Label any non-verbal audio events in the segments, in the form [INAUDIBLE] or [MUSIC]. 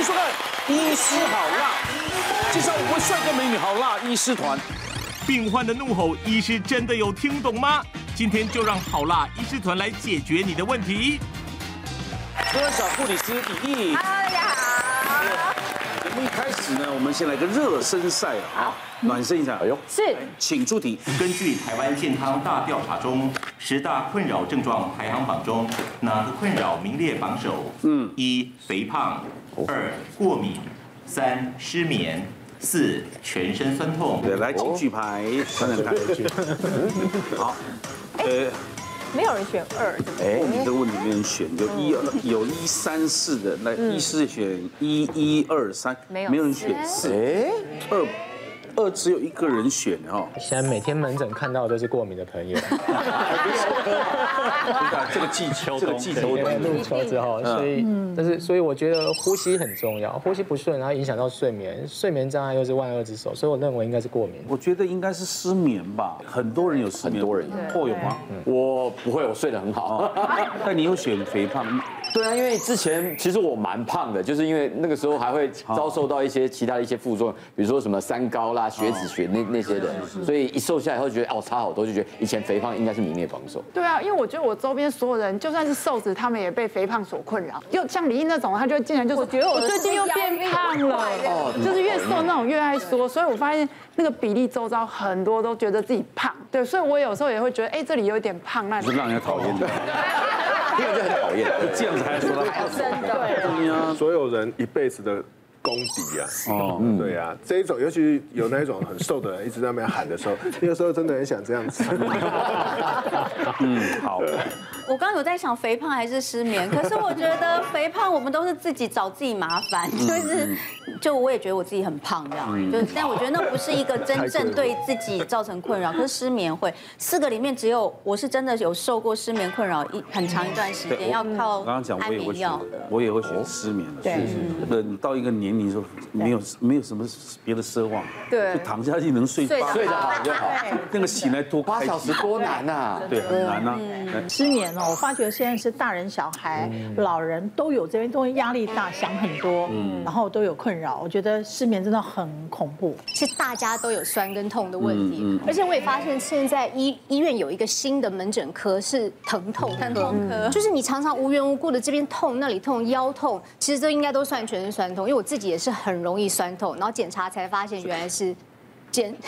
迎收看《医师好辣》，介绍五位帅哥美女好辣医师团。病患的怒吼，医师真的有听懂吗？今天就让好辣医师团来解决你的问题。各位小护理师李毅，大家好。一开始呢，我们先来个热身赛啊，暖身一下。哎呦，是，请出题。根据台湾健康大调查中十大困扰症状排行榜中，哪个困扰名列榜首？嗯，一肥胖，二过敏，三失眠，四全身酸痛。对，来，请举牌，看看看。[LAUGHS] 好，呃。没有人选二，哎，你这个问题没人选，有一二，有一三四的，那一四选一一二三，没有，没有人选四，哎，二。二只有一个人选哦，现在每天门诊看到都是过敏的朋友。这个季秋，这个季秋入秋之后，所以，但是，所以我觉得呼吸很重要，呼吸不顺，然后影响到睡眠，睡眠障碍又是万恶之首，所以我认为应该是过敏。我觉得应该是失眠吧，很多人有失眠，很多人会有吗？我不会，我睡得很好。但你又选肥胖？对啊，因为之前其实我蛮胖的，就是因为那个时候还会遭受到一些其他的一些副作用，比如说什么三高啦、血脂血那那些的，所以一瘦下来以后觉得哦差好多，就觉得以前肥胖应该是名列榜首。对啊，因为我觉得我周边所有人就算是瘦子，他们也被肥胖所困扰。又像李毅那种，他就竟然就是我觉得我最近又变胖了，就是越瘦那种越爱说，所以我发现那个比例周遭很多都觉得自己胖。对，所以我有时候也会觉得，哎，这里有一点胖，那是让人家讨厌的。[LAUGHS] [LAUGHS] 这很讨厌，这样子还说他真的。对啊，所有人一辈子的功底啊，哦，对啊，这一种尤其有那一种很瘦的人一直在那边喊的时候，[LAUGHS] 那个时候真的很想这样子。[LAUGHS] 嗯，好。我刚刚有在想肥胖还是失眠，可是我觉得肥胖我们都是自己找自己麻烦，就是就我也觉得我自己很胖这样，就但我觉得那不是一个真正对自己造成困扰。[LAUGHS] 可是失眠会，四个里面只有我是真的有受过失眠困扰一很长一段时间，要靠安眠药的。我也会选失眠的，对，等到一个年龄时候没有没有什么别的奢望，对，就躺下去能睡睡睡得好就好，那个醒来多八小时多难呐，对，很难呐。失眠哦我发觉现在是大人、小孩、老人都有这边都压力大，想很多，然后都有困扰。我觉得失眠真的很恐怖。其实大家都有酸跟痛的问题，而且我也发现现在医医院有一个新的门诊科是疼痛疼痛科，就是你常常无缘无故的这边痛、那里痛、腰痛，其实这应该都算全身酸痛。因为我自己也是很容易酸痛，然后检查才发现原来是肩。[LAUGHS]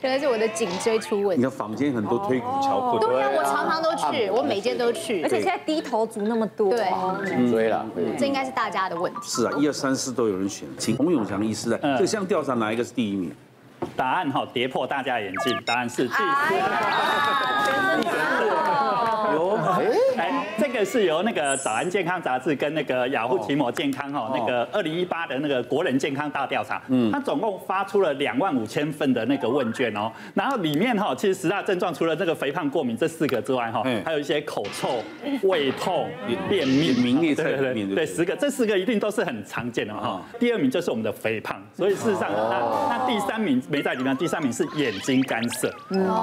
原来是我的颈椎出问题。你看坊间很多推骨桥骨，对啊，我常常都去，我每间都去，而且现在低头族那么多，对，颈椎了，这应该是大家的问题。是啊，一二三四都有人选，请洪永强医师来。这项调查哪一个是第一名？答案哈，跌破大家眼镜，答案是第四名。这个是由那个早安健康杂志跟那个雅虎奇摩健康哈那个二零一八的那个国人健康大调查，嗯，它总共发出了两万五千份的那个问卷哦，然后里面哈其实十大症状除了这个肥胖、过敏这四个之外哈，还有一些口臭、胃痛、便秘，名列在里面，对，十个，这四个一定都是很常见的哈。第二名就是我们的肥胖，所以事实上那那第三名没在里面，第三名是眼睛干涩，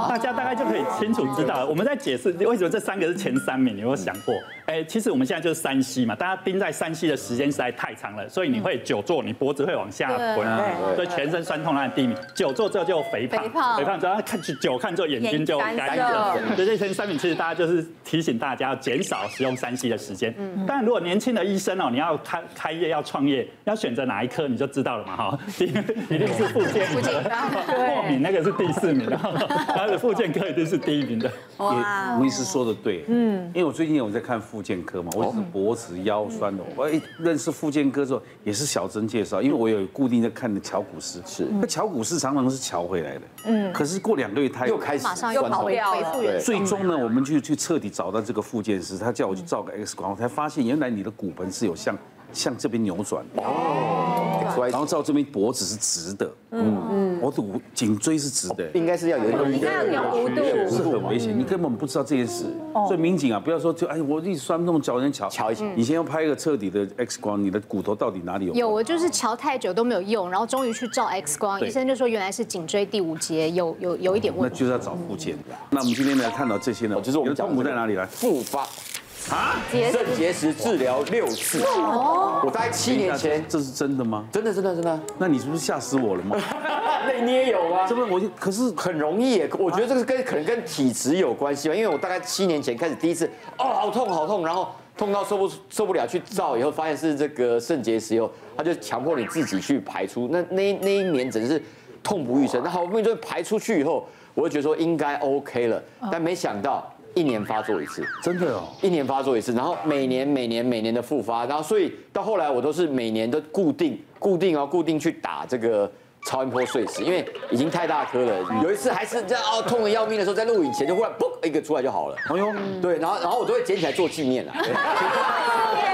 大家大概就可以清楚知道，我们在解释为什么这三个是前三名，你有没有想过？哎，其实我们现在就是山西嘛，大家盯在山西的时间实在太长了，所以你会久坐，你脖子会往下滚，所以全身酸痛那第一名。久坐之后就肥胖，肥胖之后看久看之后眼睛就干涩。所以这前三名其实大家就是提醒大家要减少使用山西的时间。嗯。但如果年轻的医生哦，你要开开业要创业，要选择哪一科你就知道了嘛哈。第一一定是复健科，过敏那个是第四名，然 [LAUGHS] 后附件科一定是第一名的。哇，吴医师说的对，嗯，因为我最近有在看。复健科嘛，我是脖子腰酸的。我一认识复健科之后，也是小曾介绍，因为我有固定在看的乔骨师。是，那乔骨师常常是乔回来的。嗯。可是过两个月他又开始马上又跑掉了。最终呢，我们就去彻底找到这个复健师，他叫我去照个 X 光，我才发现原来你的骨盆是有向。向这边扭转哦，然后照这边脖子是直的，嗯嗯，我的颈椎是直的，应该是要有一个，应该要有弧度，是很危险，你根本不知道这件事，所以民警啊，不要说就哎，我一直酸痛，脚人瞧瞧一下，你先要拍一个彻底的 X 光，你的骨头到底哪里有？有，我就是瞧太久都没有用，然后终于去照 X 光，医生就说原来是颈椎第五节有有有一点问题，那就是要找复健。那我们今天来看到这些呢，就是我们痛苦在哪里？来？复发。啊，肾结石治疗六次。哦，我大概七年前，这是真的吗？真的，真的，真的。那你是不是吓死我了吗？[LAUGHS] 那你也有啊？这不，我就可是很容易耶。我觉得这个跟可能跟体质有关系吧，因为我大概七年前开始第一次，哦，好痛好痛，然后痛到受不受不了，去照以后发现是这个肾结石以后，他就强迫你自己去排出。那那那一年真是痛不欲生。那好不容易就排出去以后，我就觉得说应该 OK 了，但没想到。一年发作一次，真的哦，一年发作一次，然后每年每年每年的复发，然后所以到后来我都是每年都固定固定哦固定去打这个超音波碎石，因为已经太大颗了。有一次还是这样哦痛的要命的时候，在录影前就忽然嘣一个出来就好了。哎呦，对，然后然后我都会捡起来做纪念了。[LAUGHS]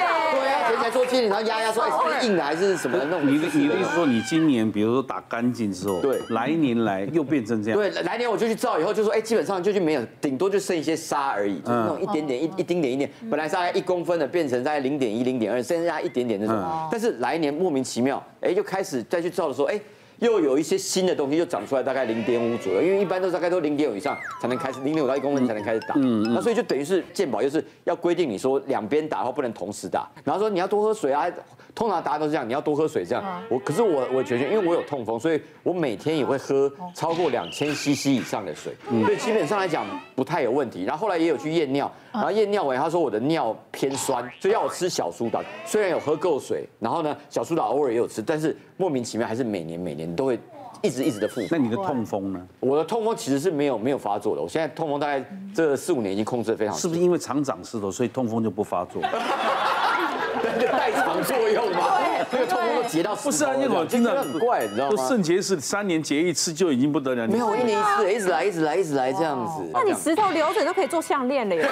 然后压压说，哎，是硬的还是什么那种？你的你的意思说，你今年比如说打干净之后，对，来年来又变成这样？对，来年我就去照，以后就说，哎，基本上就就没有，顶多就剩一些沙而已，就是那种一点点一一丁点一点，本来大概一公分的，变成在零点一零点二，剩下一点点那种。但是来年莫名其妙，哎，就开始再去照的时候，哎。又有一些新的东西又长出来，大概零点五左右，因为一般都大概都零点五以上才能开始，零点五到一公分才能开始打。嗯嗯。那所以就等于是健保，就是要规定你说两边打后不能同时打，然后说你要多喝水啊，通常答案都是这样，你要多喝水这样。我可是我我觉得，因为我有痛风，所以我每天也会喝超过两千 CC 以上的水，所以基本上来讲不太有问题。然后后来也有去验尿，然后验尿完他说我的尿偏酸，所以要我吃小苏打。虽然有喝够水，然后呢小苏打偶尔也有吃，但是莫名其妙还是每年每年。都会一直一直的复发。那你的痛风呢？我的痛风其实是没有没有发作的。我现在痛风大概这四五年已经控制的非常。是不是因为常长石头，所以痛风就不发作？那个代偿作用吗？那个痛风都结到不是啊，因为我听着很怪，你知道吗？肾结石三年结一次就已经不得了。没有，一年一次，一直来，一直来，一直来这样子。那你石头流水都可以做项链了耶。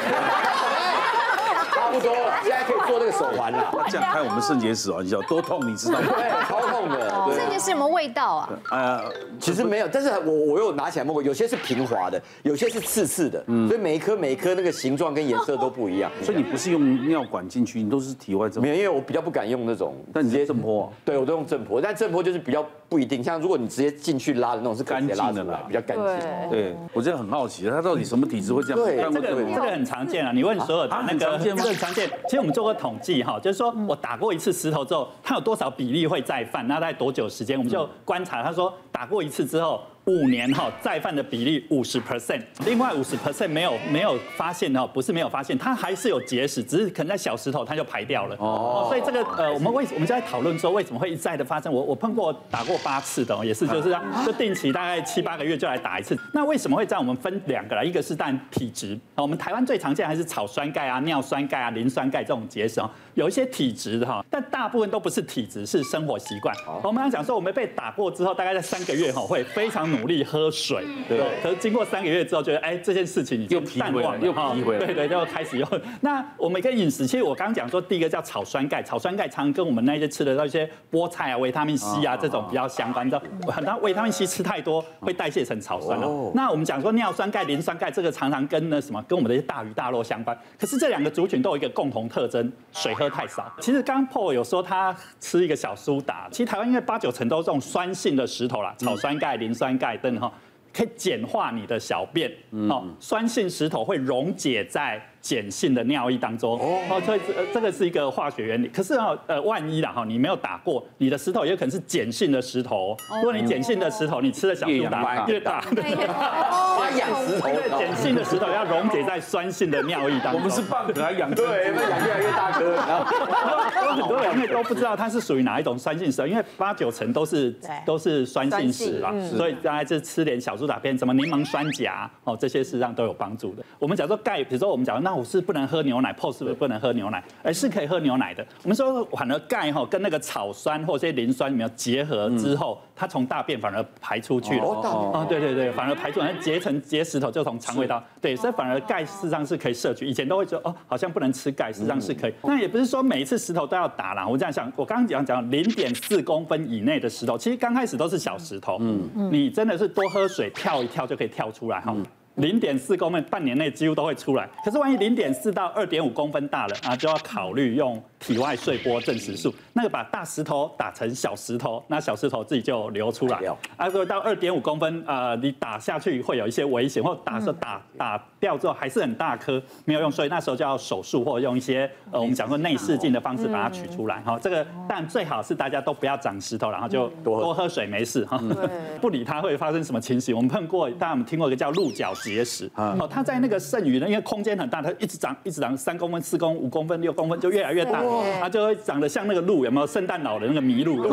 差不多了，现在可以做那个手环了。这样开我们肾结石啊，你知道多痛，你知道吗？对，超痛的。肾结石有没有味道啊？呃，其实没有，但是我我有拿起来摸过，有些是平滑的，有些是刺刺的，所以每一颗每一颗那个形状跟颜色都不一样。所以你不是用尿管进去，你都是体外震。没有，因为我比较不敢用那种。但你直接震波？对，我都用震波，但震波就是比较不一定。像如果你直接进去拉的那种，是干净的啦，比较干净。对，我真的很好奇，他到底什么体质会这样？对，这个这个很常见啊。你问所有的那个，这很常见。其实我们做过统计哈，就是说我打过一次石头之后，它有多少比例会再犯？那大概多久时间？我们就观察。他说打过一次之后。五年哈再犯的比例五十 percent，另外五十 percent 没有没有发现哦，不是没有发现，它还是有结石，只是可能在小石头它就排掉了哦。所以这个呃，我们为我们就在讨论说为什么会一再的发生。我我碰过打过八次的，也是就是就定期大概七八个月就来打一次。那为什么会这样？我们分两个啦，一个是但体质，我们台湾最常见还是草酸钙啊、尿酸钙啊、磷酸钙这种结石哦。有一些体质的哈，但大部分都不是体质，是生活习惯。我们刚讲说，我们被打过之后，大概在三个月哈会非常努力喝水，对。可是经过三个月之后，觉得哎这件事情已经淡忘了，又疲回来，对对，就开始用。[LAUGHS] 那我们跟饮食，其实我刚刚讲说，第一个叫草酸钙，草酸钙常跟我们那些吃的那些菠菜啊、维他命 C 啊这种比较相关的。很多维他命 C 吃太多会代谢成草酸了。那我们讲说尿酸钙、磷酸钙，这个常常跟那什么跟我们的一些大鱼大肉相关。可是这两个族群都有一个共同特征，水喝太少。其实刚 Paul 有说他吃一个小苏打，其实台湾因为八九成都是这种酸性的石头啦，草酸钙、磷酸钙灯哈，可以简化你的小便。哦，酸性石头会溶解在。碱性的尿液当中哦，所以这这个是一个化学原理。可是啊，呃，万一啦哈，你没有打过，你的石头也有可能是碱性的石头。如果你碱性的石头，你吃了小苏打越大，对，养石头。碱性的石头要溶解在酸性的尿液当中。我们是棒子来养，对，养越来越大颗。有很多人因为都不知道它是属于哪一种酸性石头，因为八九成都是都是酸性石啦，所以大家就吃点小苏打片，什么柠檬酸钾哦，这些事实上都有帮助的。我们讲说钙，比如说我们讲那。我是不能喝牛奶，Paul 是不是不能喝牛奶？而是可以喝牛奶的。我们说，反而钙哈跟那个草酸或者些磷酸没有结合之后，它从大便反而排出去了。哦，对对对，反而排出，来结成结石头就从肠胃道。对，所以反而钙事实上是可以摄取。以前都会说哦，好像不能吃钙，事实上是可以。那也不是说每一次石头都要打啦。我这样想，我刚刚讲讲零点四公分以内的石头，其实刚开始都是小石头。嗯嗯，你真的是多喝水，跳一跳就可以跳出来哈。零点四公分，半年内几乎都会出来。可是万一零点四到二点五公分大了啊，就要考虑用体外碎波证实术，那个把大石头打成小石头，那小石头自己就流出来。啊，如果到二点五公分啊，你打下去会有一些危险，或打说打打掉之后还是很大颗，没有用，所以那时候就要手术或者用一些呃我们讲说内视镜的方式把它取出来。哈，这个但最好是大家都不要长石头，然后就多喝水没事哈，[LAUGHS] 不理它会发生什么情形。我们碰过，大家我们听过一个叫鹿角结石，哦，它在那个剩余呢，因为空间很大，它一直长一直长，三公分、四公分、五公分、六公分就越来越大。它就会长得像那个鹿，有没有？圣诞老人那个麋鹿？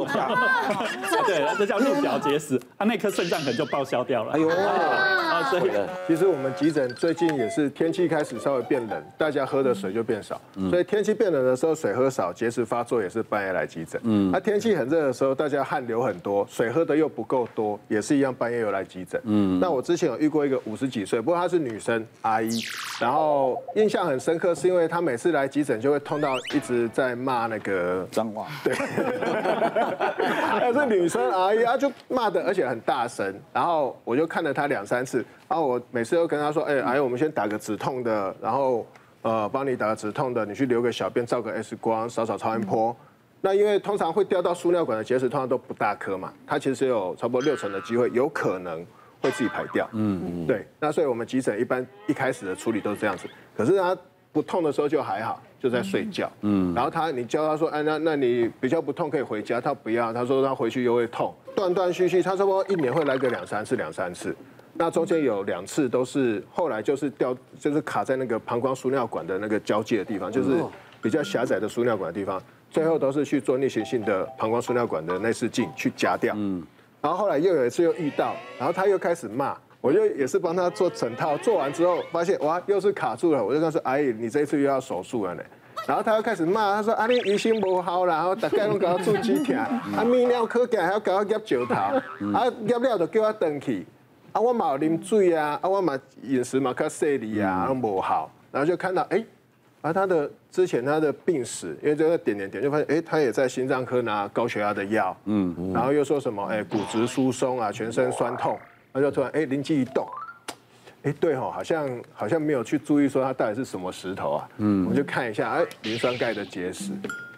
对，[LAUGHS] 这叫鹿角结石，它那颗肾脏可能就报销掉了。哎呦，啊，所以其实我们急诊最近也是天气开始稍微变冷，大家喝的水就变少，所以天气变冷的时候水喝少，结石发作也是半夜来急诊。嗯，那天气很热的时候，大家汗流很多，水喝的又不够多，也是一样半夜又来急诊。嗯，那我之前有遇过一个五十几岁，不过她是女生阿姨，然后印象很深刻，是因为她每次来急诊就会痛到一直在骂那个脏话，[LAUGHS] 对，她是女生阿姨，她就骂的，而且很大声。然后我就看了她两三次，然后我每次都跟她说：“哎，阿姨，我们先打个止痛的，然后呃，帮你打个止痛的，你去留个小便，照个 X 光，扫扫超音波。”那因为通常会掉到输尿管的结石，通常都不大颗嘛，它其实有差不多六成的机会，有可能会自己排掉。嗯嗯，对。那所以我们急诊一般一开始的处理都是这样子，可是他不痛的时候就还好。就在睡觉，嗯，然后他，你教他说，哎，那那你比较不痛可以回家，他不要，他说他回去又会痛，断断续续，他差不多一年会来个两三次，两三次，那中间有两次都是后来就是掉，就是卡在那个膀胱输尿管的那个交界的地方，就是比较狭窄的输尿管的地方，最后都是去做逆行性的膀胱输尿管的内视镜去夹掉，嗯，然后后来又有一次又遇到，然后他又开始骂。我就也是帮他做整套，做完之后发现哇，又是卡住了。我就跟他说：“阿姨，你这一次又要手术了呢。”然后他又开始骂，他说：“啊，你医生不好啦，然后大概拢搞到住几天，啊，泌尿科还要搞到夹石头，啊，夹了就叫我转去，啊，我嘛有啉水啊，啊，我嘛饮食嘛较细腻啊，拢不好。然后就看到哎，啊，他的之前他的病史，因为这个点点点，就发现哎，他也在心脏科拿高血压的药，嗯，然后又说什么哎，骨质疏松啊，全身酸痛。他就突然哎，灵机一动，哎，对吼，好像好像没有去注意说他到底是什么石头啊。嗯，我们就看一下，哎，磷酸钙的结石。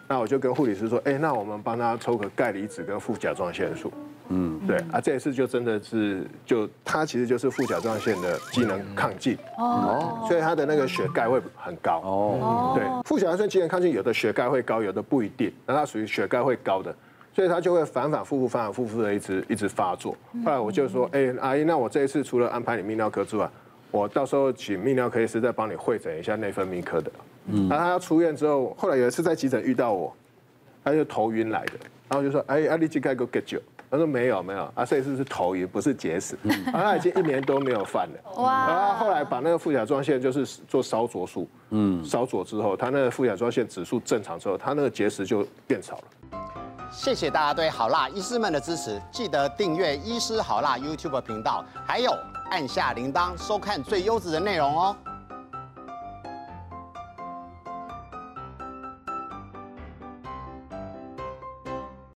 那我就跟护理师说，哎，那我们帮他抽个钙离子跟副甲状腺素。嗯，对啊，这一次就真的是就它其实就是副甲状腺的机能亢进哦，所以它的那个血钙会很高哦。对，副甲状腺机能亢进，有的血钙会高，有的不一定，那它属于血钙会高的。所以他就会反反复复、反反复复的一直一直发作。后来我就说，哎，阿姨，那我这一次除了安排你泌尿科之外，我到时候请泌尿科医师再帮你会诊一下内分泌科的。嗯。那他要出院之后，后来有一次在急诊遇到我，他就头晕来的，然后就说，哎，阿力这该给我 get 酒。他说没有没有，啊，这一次是头晕，不是结石。然后他已经一年都没有犯了。哇。然后后来把那个副甲状腺就是做烧灼术，嗯，烧灼之后，他那个副甲状腺指数正常之后，他那个结石就变少了。谢谢大家对好辣医师们的支持，记得订阅医师好辣 YouTube 频道，还有按下铃铛收看最优质的内容哦。